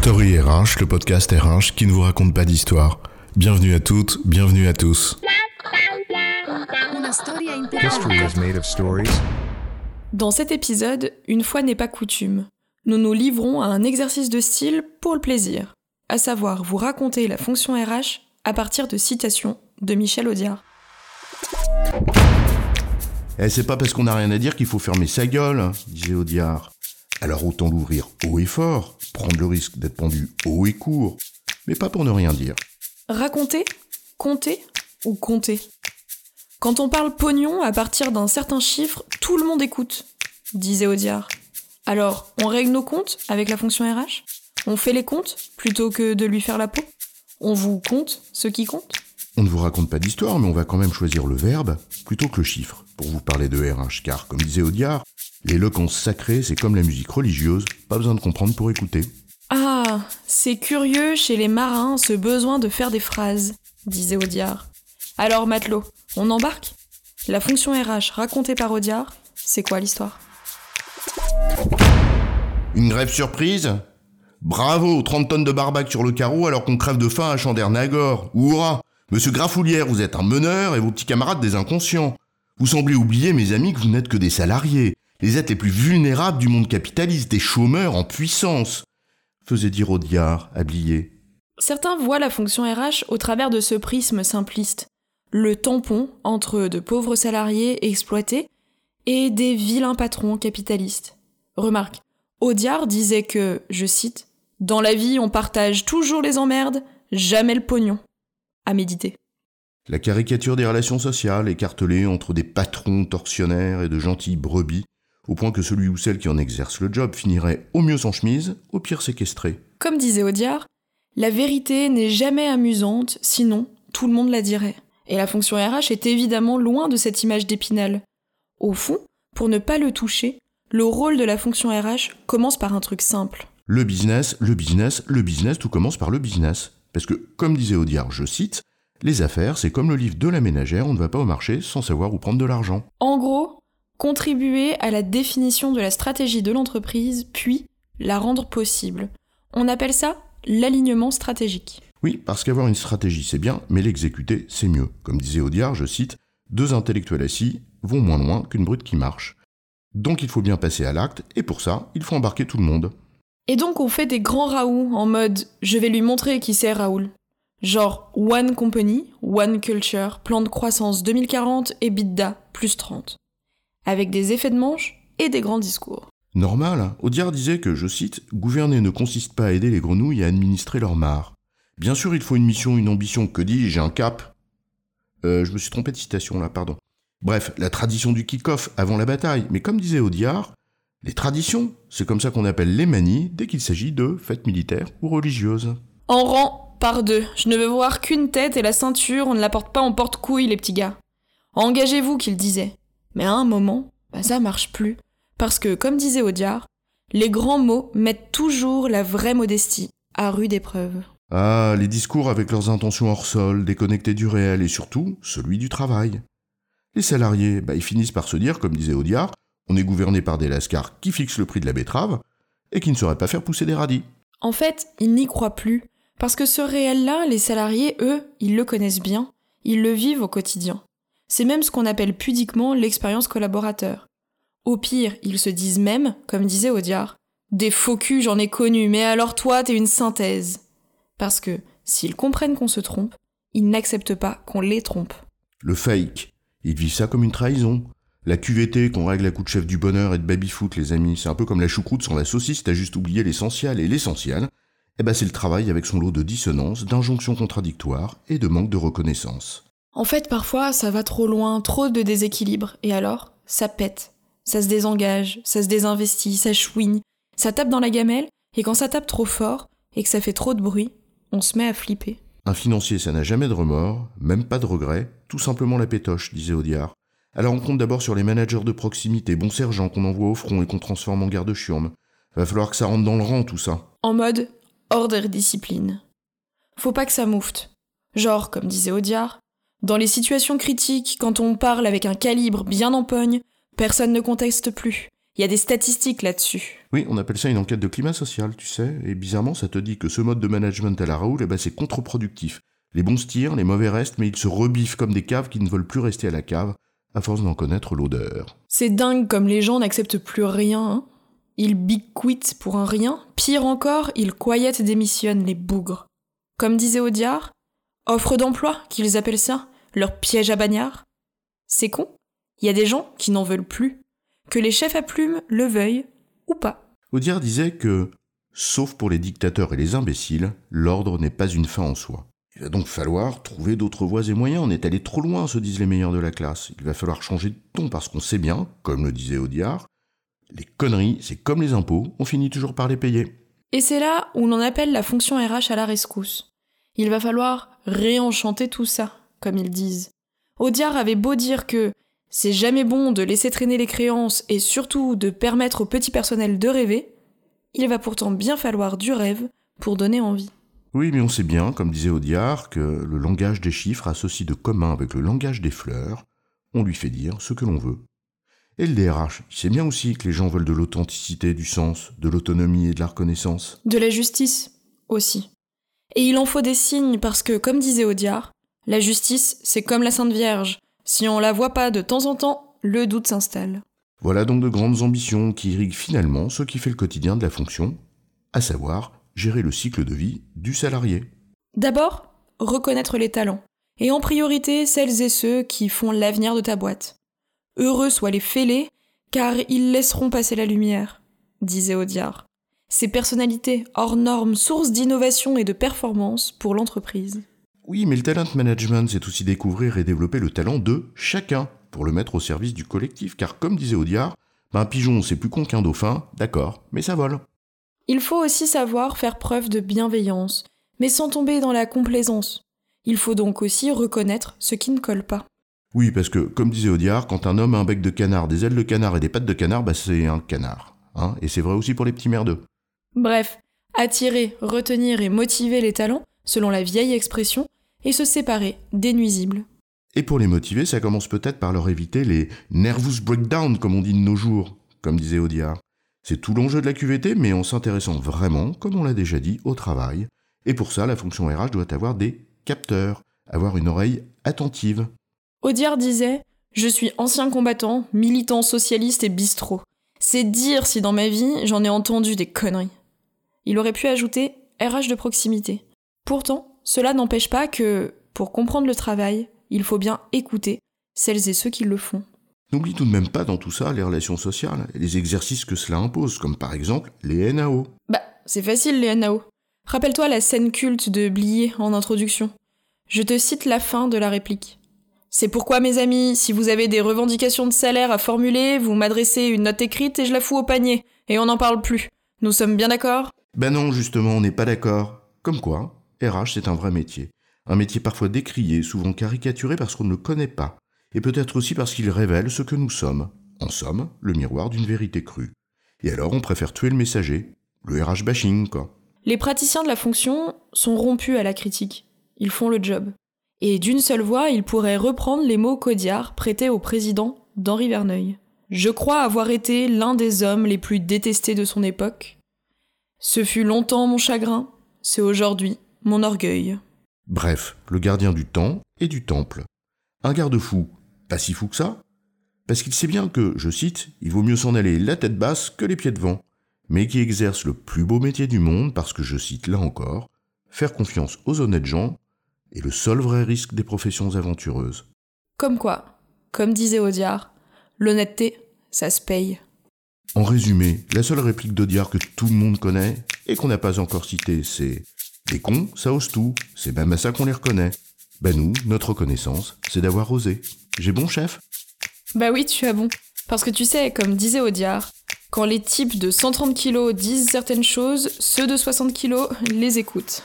Story RH, le podcast RH qui ne vous raconte pas d'histoire. Bienvenue à toutes, bienvenue à tous. History is made of stories. Dans cet épisode, une fois n'est pas coutume, nous nous livrons à un exercice de style pour le plaisir, à savoir vous raconter la fonction RH à partir de citations de Michel Audiard. Eh, c'est pas parce qu'on n'a rien à dire qu'il faut fermer sa gueule, hein, disait Audiard. Alors autant l'ouvrir haut et fort, prendre le risque d'être pendu haut et court, mais pas pour ne rien dire. Raconter, compter ou compter? Quand on parle pognon à partir d'un certain chiffre, tout le monde écoute, disait Audiard. Alors, on règle nos comptes avec la fonction RH On fait les comptes plutôt que de lui faire la peau? On vous compte ce qui compte? On ne vous raconte pas d'histoire, mais on va quand même choisir le verbe plutôt que le chiffre pour vous parler de RH, car comme disait Audiard, l'éloquence sacrée, c'est comme la musique religieuse, pas besoin de comprendre pour écouter. Ah, c'est curieux chez les marins ce besoin de faire des phrases, disait Audiard. Alors, matelot, on embarque? La fonction RH racontée par Audiard, c'est quoi l'histoire? Une grève surprise? Bravo, 30 tonnes de barbac sur le carreau alors qu'on crève de faim à Chandernagor. Hurrah Monsieur Grafoulière, vous êtes un meneur et vos petits camarades des inconscients. Vous semblez oublier, mes amis, que vous n'êtes que des salariés, les êtres les plus vulnérables du monde capitaliste, des chômeurs en puissance, faisait dire Audiard, habillé. Certains voient la fonction RH au travers de ce prisme simpliste, le tampon entre de pauvres salariés exploités et des vilains patrons capitalistes. Remarque, Audiard disait que, je cite, Dans la vie, on partage toujours les emmerdes, jamais le pognon. À méditer. La caricature des relations sociales écartelée entre des patrons tortionnaires et de gentilles brebis, au point que celui ou celle qui en exerce le job finirait au mieux sans chemise, au pire séquestré. Comme disait Audiard, la vérité n'est jamais amusante, sinon tout le monde la dirait. Et la fonction RH est évidemment loin de cette image d'épinal. Au fond, pour ne pas le toucher, le rôle de la fonction RH commence par un truc simple. Le business, le business, le business, tout commence par le business. Parce que, comme disait Audiard, je cite, les affaires, c'est comme le livre de la ménagère, on ne va pas au marché sans savoir où prendre de l'argent. En gros, contribuer à la définition de la stratégie de l'entreprise, puis la rendre possible. On appelle ça l'alignement stratégique. Oui, parce qu'avoir une stratégie c'est bien, mais l'exécuter c'est mieux. Comme disait Audiard, je cite, deux intellectuels assis vont moins loin qu'une brute qui marche. Donc il faut bien passer à l'acte, et pour ça, il faut embarquer tout le monde. Et donc on fait des grands Raoult en mode je vais lui montrer qui c'est Raoul. Genre One Company, One Culture, plan de croissance 2040 et BITDA plus 30. Avec des effets de manche et des grands discours. Normal, hein. Audiard disait que, je cite, gouverner ne consiste pas à aider les grenouilles à administrer leur mare. Bien sûr, il faut une mission, une ambition, que dis-je, un cap? Euh, je me suis trompé de citation là, pardon. Bref, la tradition du kick-off avant la bataille, mais comme disait Audiard, les traditions, c'est comme ça qu'on appelle les manies dès qu'il s'agit de fêtes militaires ou religieuses. En rang, par deux. Je ne veux voir qu'une tête et la ceinture, on ne la porte pas en porte-couille, les petits gars. Engagez-vous, qu'il disait. Mais à un moment, bah ça marche plus. Parce que, comme disait Audiard, les grands mots mettent toujours la vraie modestie à rude épreuve. Ah, les discours avec leurs intentions hors sol, déconnectés du réel et surtout celui du travail. Les salariés, bah, ils finissent par se dire, comme disait Audiard, on est gouverné par des lascars qui fixent le prix de la betterave et qui ne sauraient pas faire pousser des radis. En fait, ils n'y croient plus. Parce que ce réel-là, les salariés, eux, ils le connaissent bien, ils le vivent au quotidien. C'est même ce qu'on appelle pudiquement l'expérience collaborateur. Au pire, ils se disent même, comme disait Audiard, des faux culs j'en ai connu, mais alors toi t'es une synthèse. Parce que, s'ils comprennent qu'on se trompe, ils n'acceptent pas qu'on les trompe. Le fake, ils vivent ça comme une trahison. La QVT qu'on règle à coup de chef du bonheur et de baby-foot, les amis, c'est un peu comme la choucroute sans la saucisse, t'as juste oublié l'essentiel. Et l'essentiel, eh ben c'est le travail avec son lot de dissonances, d'injonctions contradictoires et de manque de reconnaissance. En fait, parfois, ça va trop loin, trop de déséquilibre, et alors, ça pète. Ça se désengage, ça se désinvestit, ça chouigne, ça tape dans la gamelle, et quand ça tape trop fort, et que ça fait trop de bruit, on se met à flipper. Un financier, ça n'a jamais de remords, même pas de regrets, tout simplement la pétoche, disait Audiard. Alors on compte d'abord sur les managers de proximité, bons sergents qu'on envoie au front et qu'on transforme en garde-chiourme. Va falloir que ça rentre dans le rang, tout ça. En mode ordre et discipline. Faut pas que ça moufte. Genre, comme disait Audiard, dans les situations critiques, quand on parle avec un calibre bien en pogne, personne ne conteste plus. Il y a des statistiques là-dessus. Oui, on appelle ça une enquête de climat social, tu sais, et bizarrement, ça te dit que ce mode de management à la Raoul, eh ben, c'est contre-productif. Les bons se tirent, les mauvais restent, mais ils se rebiffent comme des caves qui ne veulent plus rester à la cave, à force d'en connaître l'odeur. C'est dingue comme les gens n'acceptent plus rien. Hein. Ils big quit pour un rien. Pire encore, ils quiet démissionnent, les bougres. Comme disait Audiard, offre d'emploi, qu'ils appellent ça, leur piège à bagnard. C'est con. Il y a des gens qui n'en veulent plus. Que les chefs à plumes le veuillent ou pas. Audiard disait que, sauf pour les dictateurs et les imbéciles, l'ordre n'est pas une fin en soi. Il va donc falloir trouver d'autres voies et moyens. On est allé trop loin, se disent les meilleurs de la classe. Il va falloir changer de ton parce qu'on sait bien, comme le disait Audiard, les conneries, c'est comme les impôts, on finit toujours par les payer. Et c'est là où l'on appelle la fonction RH à la rescousse. Il va falloir réenchanter tout ça, comme ils disent. Audiard avait beau dire que c'est jamais bon de laisser traîner les créances et surtout de permettre au petit personnel de rêver, il va pourtant bien falloir du rêve pour donner envie. Oui, mais on sait bien, comme disait Audiard, que le langage des chiffres a ceci de commun avec le langage des fleurs, on lui fait dire ce que l'on veut. Et le DRH, il sait bien aussi que les gens veulent de l'authenticité, du sens, de l'autonomie et de la reconnaissance. De la justice aussi. Et il en faut des signes parce que, comme disait Audiard, la justice, c'est comme la Sainte Vierge. Si on la voit pas de temps en temps, le doute s'installe. Voilà donc de grandes ambitions qui irriguent finalement ce qui fait le quotidien de la fonction, à savoir gérer le cycle de vie du salarié. D'abord, reconnaître les talents, et en priorité celles et ceux qui font l'avenir de ta boîte. Heureux soient les fêlés, car ils laisseront passer la lumière, disait Audiard. Ces personnalités hors normes, source d'innovation et de performance pour l'entreprise. Oui, mais le talent management, c'est aussi découvrir et développer le talent de chacun pour le mettre au service du collectif, car comme disait Audiard, ben, un pigeon c'est plus con qu'un dauphin, d'accord, mais ça vole. Il faut aussi savoir faire preuve de bienveillance, mais sans tomber dans la complaisance. Il faut donc aussi reconnaître ce qui ne colle pas. Oui, parce que, comme disait Audiard, quand un homme a un bec de canard, des ailes de canard et des pattes de canard, bah c'est un canard. Hein et c'est vrai aussi pour les petits merdeux. Bref, attirer, retenir et motiver les talents, selon la vieille expression, et se séparer des nuisibles. Et pour les motiver, ça commence peut-être par leur éviter les nervous breakdown, comme on dit de nos jours, comme disait Audiard. C'est tout l'enjeu de la QVT, mais en s'intéressant vraiment, comme on l'a déjà dit, au travail. Et pour ça, la fonction RH doit avoir des capteurs, avoir une oreille attentive. Audiard disait Je suis ancien combattant, militant socialiste et bistrot. C'est dire si dans ma vie j'en ai entendu des conneries. Il aurait pu ajouter RH de proximité. Pourtant, cela n'empêche pas que, pour comprendre le travail, il faut bien écouter celles et ceux qui le font. N'oublie tout de même pas dans tout ça les relations sociales et les exercices que cela impose, comme par exemple les NAO. Bah, c'est facile les NAO. Rappelle-toi la scène culte de Blier en introduction. Je te cite la fin de la réplique. C'est pourquoi, mes amis, si vous avez des revendications de salaire à formuler, vous m'adressez une note écrite et je la fous au panier, et on n'en parle plus. Nous sommes bien d'accord? Ben non, justement, on n'est pas d'accord. Comme quoi, RH, c'est un vrai métier. Un métier parfois décrié, souvent caricaturé parce qu'on ne le connaît pas et peut-être aussi parce qu'il révèle ce que nous sommes, en somme, le miroir d'une vérité crue. Et alors on préfère tuer le messager, le RH bashing, quoi. Les praticiens de la fonction sont rompus à la critique. Ils font le job. Et d'une seule voix, ils pourraient reprendre les mots Codiard prêtés au président d'Henri Verneuil. Je crois avoir été l'un des hommes les plus détestés de son époque. Ce fut longtemps mon chagrin, c'est aujourd'hui mon orgueil. Bref, le gardien du temps et du temple. Un garde-fou pas si fou que ça, parce qu'il sait bien que, je cite, il vaut mieux s'en aller la tête basse que les pieds devant, mais qui exerce le plus beau métier du monde parce que, je cite là encore, faire confiance aux honnêtes gens est le seul vrai risque des professions aventureuses. Comme quoi, comme disait Audiard, l'honnêteté, ça se paye. En résumé, la seule réplique d'Audiard que tout le monde connaît et qu'on n'a pas encore citée, c'est Les cons, ça ose tout, c'est même à ça qu'on les reconnaît. Ben nous, notre reconnaissance, c'est d'avoir osé. J'ai bon, chef? Bah oui, tu as bon. Parce que tu sais, comme disait Audiard, quand les types de 130 kilos disent certaines choses, ceux de 60 kilos les écoutent.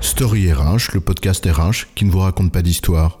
Story RH, le podcast RH qui ne vous raconte pas d'histoire.